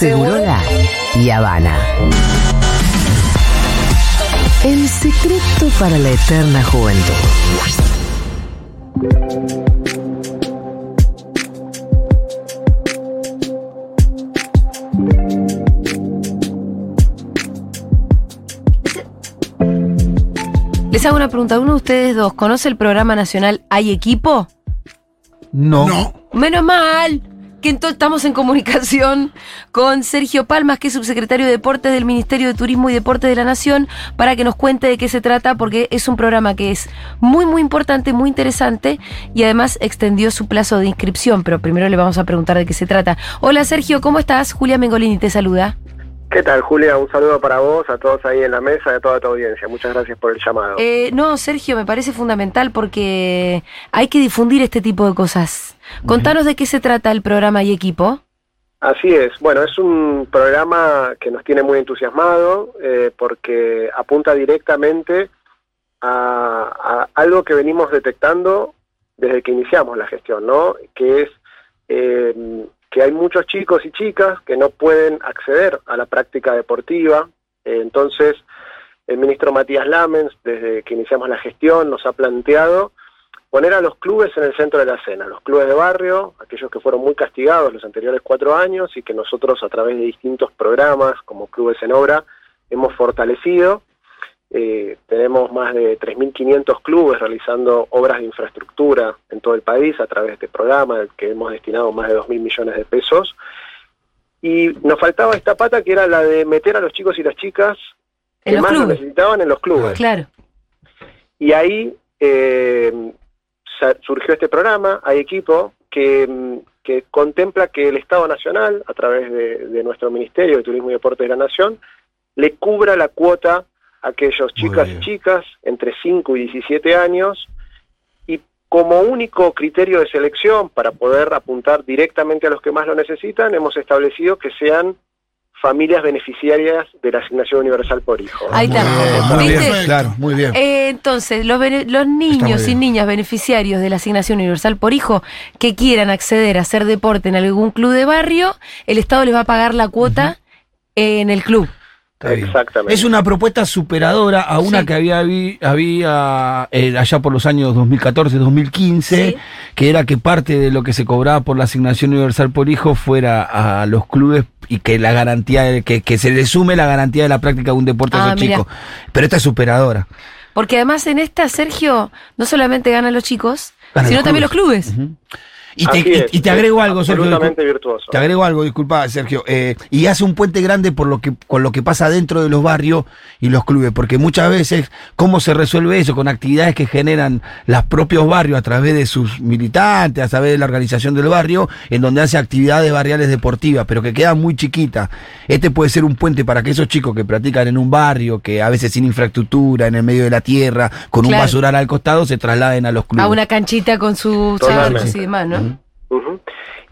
Segurola y Habana. El secreto para la eterna juventud. Les hago una pregunta. ¿Uno de ustedes dos conoce el programa nacional Hay Equipo? No. No. Menos mal que entonces estamos en comunicación con Sergio Palmas, que es subsecretario de Deportes del Ministerio de Turismo y Deportes de la Nación, para que nos cuente de qué se trata, porque es un programa que es muy, muy importante, muy interesante y además extendió su plazo de inscripción. Pero primero le vamos a preguntar de qué se trata. Hola Sergio, ¿cómo estás? Julia Mengolini te saluda. ¿Qué tal, Julia? Un saludo para vos, a todos ahí en la mesa y a toda tu audiencia. Muchas gracias por el llamado. Eh, no, Sergio, me parece fundamental porque hay que difundir este tipo de cosas. Contanos de qué se trata el programa y equipo. Así es. Bueno, es un programa que nos tiene muy entusiasmado eh, porque apunta directamente a, a algo que venimos detectando desde que iniciamos la gestión, ¿no? Que es eh, que hay muchos chicos y chicas que no pueden acceder a la práctica deportiva. Eh, entonces, el ministro Matías Lamens, desde que iniciamos la gestión, nos ha planteado poner a los clubes en el centro de la escena, los clubes de barrio, aquellos que fueron muy castigados los anteriores cuatro años y que nosotros a través de distintos programas como Clubes en Obra hemos fortalecido. Eh, tenemos más de 3.500 clubes realizando obras de infraestructura en todo el país a través de este programa, que hemos destinado más de 2.000 millones de pesos. Y nos faltaba esta pata que era la de meter a los chicos y las chicas que más lo clubes. necesitaban en los clubes. Claro. Y ahí eh, surgió este programa, hay equipo, que, mm, que contempla que el Estado Nacional, a través de, de nuestro Ministerio de Turismo y Deportes de la Nación, le cubra la cuota aquellos chicas y chicas entre 5 y 17 años, y como único criterio de selección para poder apuntar directamente a los que más lo necesitan, hemos establecido que sean familias beneficiarias de la asignación universal por hijo. Ahí está. Muy ¿Viste? bien, claro, muy bien. Eh, entonces, los, los niños y niñas beneficiarios de la asignación universal por hijo que quieran acceder a hacer deporte en algún club de barrio, el Estado les va a pagar la cuota en el club. Está bien. Exactamente. Es una propuesta superadora a una Sí. que había, había eh, allá por los años 2014-2015, Sí. que era que parte de lo que se cobraba por la asignación universal por hijo fuera a los clubes y que la garantía, de- que, que se le sume la garantía de la práctica de un deporte a Ah, esos mira. chicos. Pero esta es superadora. Porque además en esta, Sergio, no solamente ganan los chicos, Ganan sino los también los clubes. Y te, Así y- es, y te agrego algo, Sergio. Absolutamente virtuoso. Te agrego algo, disculpa, Sergio. eh, y hace un puente grande por lo que, con lo que pasa dentro de los barrios y los clubes, porque muchas veces, ¿cómo se resuelve eso? Con actividades que generan los propios barrios a través de sus militantes, a través de la organización del barrio, en donde hace actividades barriales deportivas, pero que quedan muy chiquitas. Este puede ser un puente para que esos chicos que practican en un barrio, que a veces sin infraestructura, en el medio de la tierra, con un basural al costado, se trasladen a los clubes. A una canchita con sus charcos y demás, ¿no?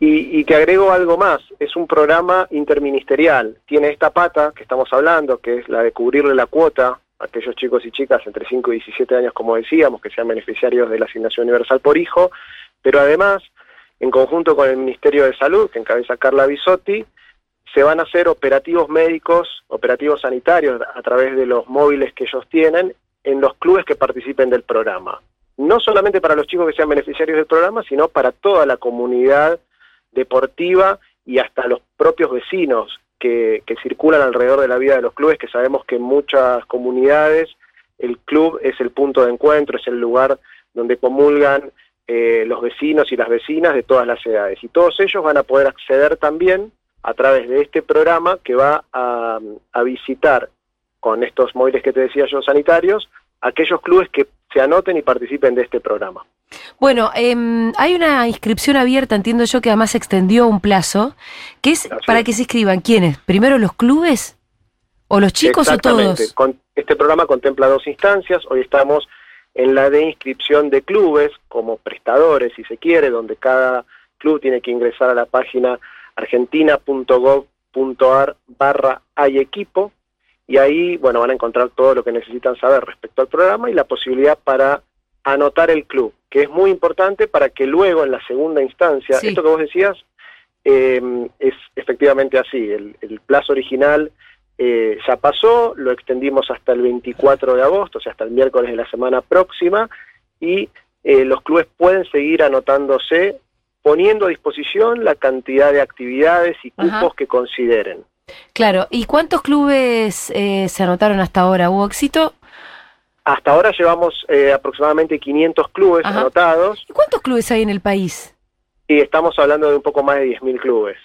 Y, y te agrego algo más, es un programa interministerial, tiene esta pata que estamos hablando, que es la de cubrirle la cuota a aquellos chicos y chicas entre 5 y 17 años, como decíamos, que sean beneficiarios de la asignación universal por hijo, pero además, en conjunto con el Ministerio de Salud, que encabeza Carla Bisotti, se van a hacer operativos médicos, operativos sanitarios a través de los móviles que ellos tienen en los clubes que participen del programa. No solamente para los chicos que sean beneficiarios del programa, sino para toda la comunidad deportiva y hasta los propios vecinos que, circulan alrededor de la vida de los clubes, que sabemos que en muchas comunidades el club es el punto de encuentro, es el lugar donde comulgan eh, los vecinos y las vecinas de todas las edades. Y todos ellos van a poder acceder también a través de este programa que va a, a visitar con estos móviles que te decía yo sanitarios, aquellos clubes que se anoten y participen de este programa. Bueno, em, hay una inscripción abierta, entiendo yo que además se extendió un plazo, que es Así para es. que se inscriban. ¿Quiénes? ¿Primero los clubes? ¿O los chicos o todos? Con- este programa contempla dos instancias. Hoy estamos en la de inscripción de clubes como prestadores, si se quiere, donde cada club tiene que ingresar a la página argentina.gov.ar barra hay equipo y ahí, bueno, van a encontrar todo lo que necesitan saber respecto al programa y la posibilidad para anotar el club, que es muy importante para que luego en la segunda instancia, Sí. esto que vos decías, eh, es efectivamente así. El, el plazo original eh, ya pasó, lo extendimos hasta el 24 de agosto, o sea, hasta el miércoles de la semana próxima, y eh, los clubes pueden seguir anotándose poniendo a disposición la cantidad de actividades y cupos Ajá. que consideren. Claro, ¿y cuántos clubes eh, se anotaron hasta ahora? ¿Hubo éxito? Hasta ahora llevamos eh, aproximadamente 500 clubes Ajá. anotados ¿Y cuántos clubes hay en el país? y estamos hablando de un poco más de 10.000 clubes.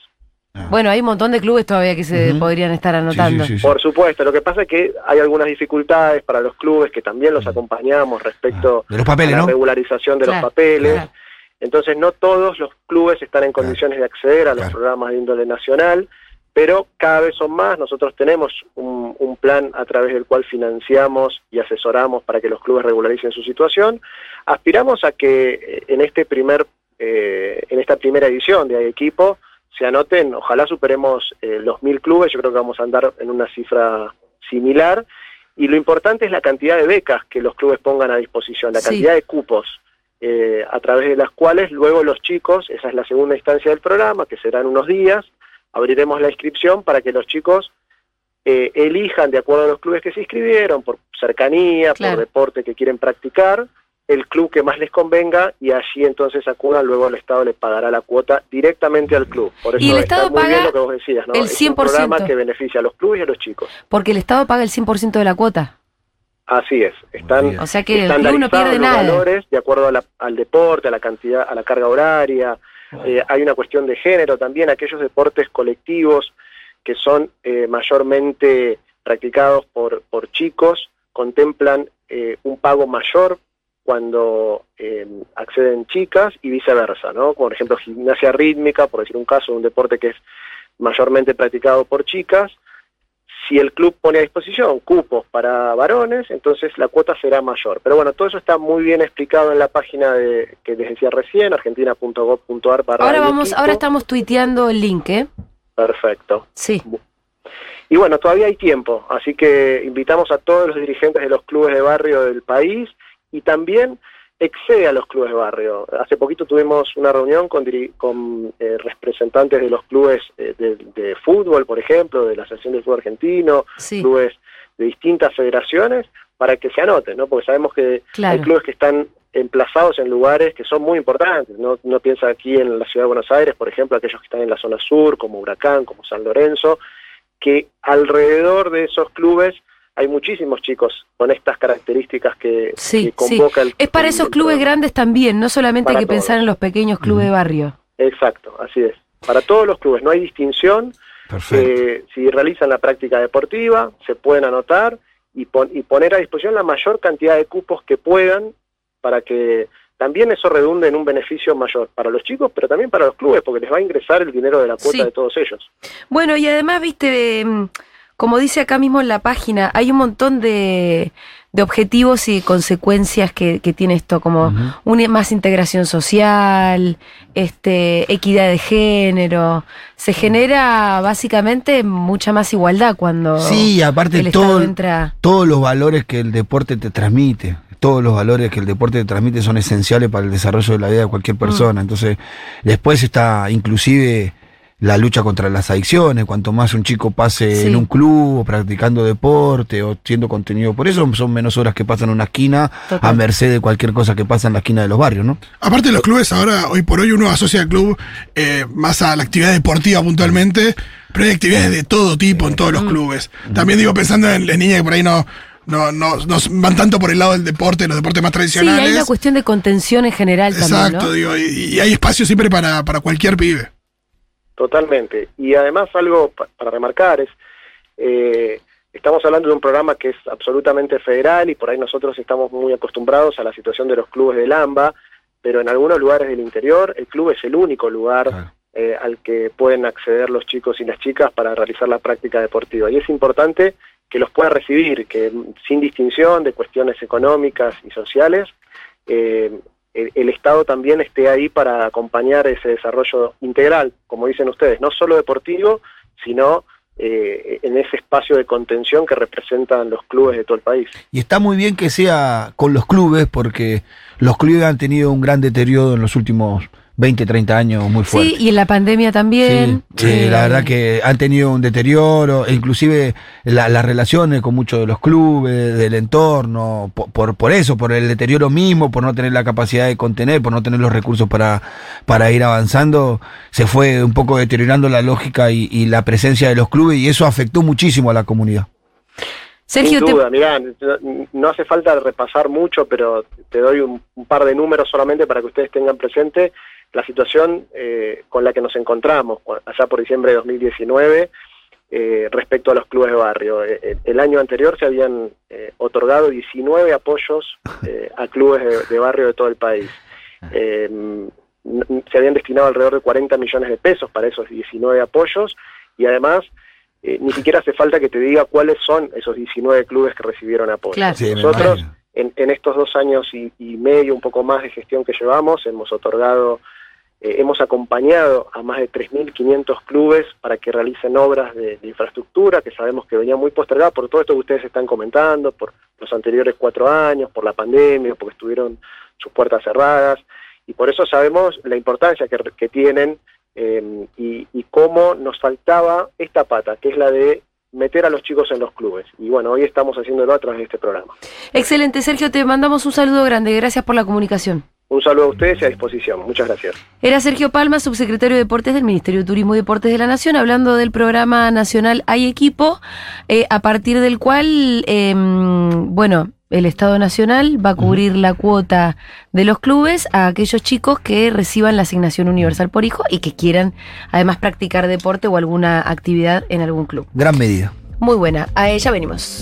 Ah. Bueno, hay un montón de clubes todavía que se podrían estar anotando. sí, sí, sí. Por supuesto, lo que pasa es que hay algunas dificultades para los clubes que también los acompañamos respecto De los papeles, a la ¿no? regularización de Claro, los papeles. claro. Entonces, no todos los clubes están en condiciones de acceder a los programas de índole nacional, pero cada vez son más. Nosotros tenemos un, un plan a través del cual financiamos y asesoramos para que los clubes regularicen su situación. Aspiramos a que eh, en este primer, eh, en esta primera edición de Hay Equipo se anoten, ojalá superemos eh, los mil clubes, yo creo que vamos a andar en una cifra similar. Y lo importante es la cantidad de becas que los clubes pongan a disposición, la Sí. cantidad de cupos eh, a través de las cuales luego los chicos, esa es la segunda instancia del programa, que serán unos días, abriremos la inscripción para que los chicos eh, elijan, de acuerdo a los clubes que se inscribieron, por cercanía, Claro. por deporte que quieren practicar, el club que más les convenga y allí entonces acudan, luego el Estado le pagará la cuota directamente al club. Por eso Y el está Estado muy bien paga lo que vos decías, ¿no? el Es un 100%. programa que beneficia a los clubes y a los chicos. Porque el Estado paga el 100% de la cuota. Así es, están. O sea que el club no estandarizados pierde los nada. valores de acuerdo a la- al deporte, a la cantidad, a la carga horaria. Eh, hay una cuestión de género también, aquellos deportes colectivos que son eh, mayormente practicados por, por chicos, contemplan eh, un pago mayor cuando eh, acceden chicas y viceversa, ¿no? Por ejemplo, gimnasia rítmica, por decir un caso, un deporte que es mayormente practicado por chicas, si el club pone a disposición cupos para varones, entonces la cuota será mayor. Pero bueno, todo eso está muy bien explicado en la página de, que les decía recién, argentina.gov.ar Ahora vamos, ahora estamos tuiteando el link, ¿eh? Perfecto. Sí. Y bueno, todavía hay tiempo, así que invitamos a todos los dirigentes de los clubes de barrio del país y también excede a los clubes de barrio. Hace poquito tuvimos una reunión con, con eh, representantes de los clubes eh, de, de fútbol, por ejemplo, de la Asociación del Fútbol Argentino, Sí, clubes de distintas federaciones, para que se anoten, ¿no? Porque sabemos que hay clubes que están emplazados en lugares que son muy importantes. No, no piensa aquí en la ciudad de Buenos Aires, por ejemplo, aquellos que están en la zona sur, como Huracán, como San Lorenzo, que alrededor de esos clubes hay muchísimos chicos con estas características que, Sí, que sí. convoca el Es para el- esos el clubes grandes también, no solamente hay que pensar en los pequeños clubes de barrio. Exacto, así es. Para todos los clubes, no hay distinción. Perfecto. Eh, si realizan la práctica deportiva, se pueden anotar y, pon- y poner a disposición la mayor cantidad de cupos que puedan para que también eso redunde en un beneficio mayor para los chicos, pero también para los clubes, porque les va a ingresar el dinero de la cuota Sí. de todos ellos. Bueno, y además, viste, mm, como dice acá mismo en la página, hay un montón de, de objetivos y consecuencias que, que tiene esto, como una más integración social, este, equidad de género. Se genera básicamente mucha más igualdad cuando Sí, aparte el todo, entra. todos los valores que el deporte te transmite, todos los valores que el deporte te transmite son esenciales para el desarrollo de la vida de cualquier Mm. persona. Entonces, después está inclusive la lucha contra las adicciones, cuanto más un chico pase Sí. en un club, o practicando deporte o siendo contenido. Por eso son menos horas que pasan en una esquina Total. a merced de cualquier cosa que pasa en la esquina de los barrios, ¿no? Aparte los clubes ahora, hoy por hoy uno asocia al club eh, más a la actividad deportiva puntualmente, pero hay actividades de todo tipo en todos los clubes. También digo pensando en las niñas que por ahí no, no, no, no van tanto por el lado del deporte, los deportes más Sí, tradicionales. hay una cuestión de contención en general Exacto, también, ¿no? digo, y, y hay espacio siempre para, para cualquier pibe. Totalmente. Y además algo pa- para remarcar es, eh, estamos hablando de un programa que es absolutamente federal y por ahí nosotros estamos muy acostumbrados a la situación de los clubes del AMBA, pero en algunos lugares del interior el club es el único lugar eh, al que pueden acceder los chicos y las chicas para realizar la práctica deportiva. Y es importante que los pueda recibir, que mm, sin distinción de cuestiones económicas y sociales, eh, el, Estado también esté ahí para acompañar ese desarrollo integral, como dicen ustedes, no solo deportivo, sino eh, en ese espacio de contención que representan los clubes de todo el país. Y está muy bien que sea con los clubes, porque los clubes han tenido un gran deterioro en los últimos 20, 30 años muy fuerte. Sí, y en la pandemia también. Sí, sí, Eh, la verdad que han tenido un deterioro, e inclusive la- las relaciones con muchos de los clubes, del entorno, po- por, por, eso, por el deterioro mismo, por no tener la capacidad de contener, por no tener los recursos para, para ir avanzando, se fue un poco deteriorando la lógica y, y la presencia de los clubes y eso afectó muchísimo a la comunidad. Sergio, Sin te- duda, mirá, no, no hace falta repasar mucho, pero te doy un, un par de números solamente para que ustedes tengan presente la situación eh, con la que nos encontramos allá por diciembre de 2019 eh, respecto a los clubes de barrio. Eh, eh, el año anterior se habían eh, otorgado 19 apoyos a clubes de, de barrio de todo el país. Se habían destinado alrededor de 40 millones de pesos para esos 19 apoyos y además ni siquiera hace falta que te diga cuáles son esos 19 clubes que recibieron apoyo. Claro. Sí, me Nosotros, en, en estos dos años y, y medio, un poco más de gestión que llevamos, hemos otorgado, eh, hemos acompañado a más de 3.500 clubes para que realicen obras de, infraestructura, que sabemos que venían muy postergadas por todo esto que ustedes están comentando, por los anteriores cuatro años, por la pandemia, porque estuvieron sus puertas cerradas, y por eso sabemos la importancia que, que tienen eh, y, y cómo nos faltaba esta pata, que es la de meter a los chicos en los clubes. Y bueno, hoy estamos haciéndolo a través de este programa. excelente, Sergio, te mandamos un saludo grande. Gracias por la comunicación. Un saludo a ustedes y a disposición. Muchas gracias. Era Sergio Palma, subsecretario de Deportes del Ministerio de Turismo y Deportes de la Nación, hablando del programa nacional Hay Equipo, eh, a partir del cual, eh, bueno, el Estado Nacional va a cubrir la cuota de los clubes a aquellos chicos que reciban la asignación universal por hijo y que quieran además practicar deporte o alguna actividad en algún club. Gran medida. Muy buena, a ella venimos.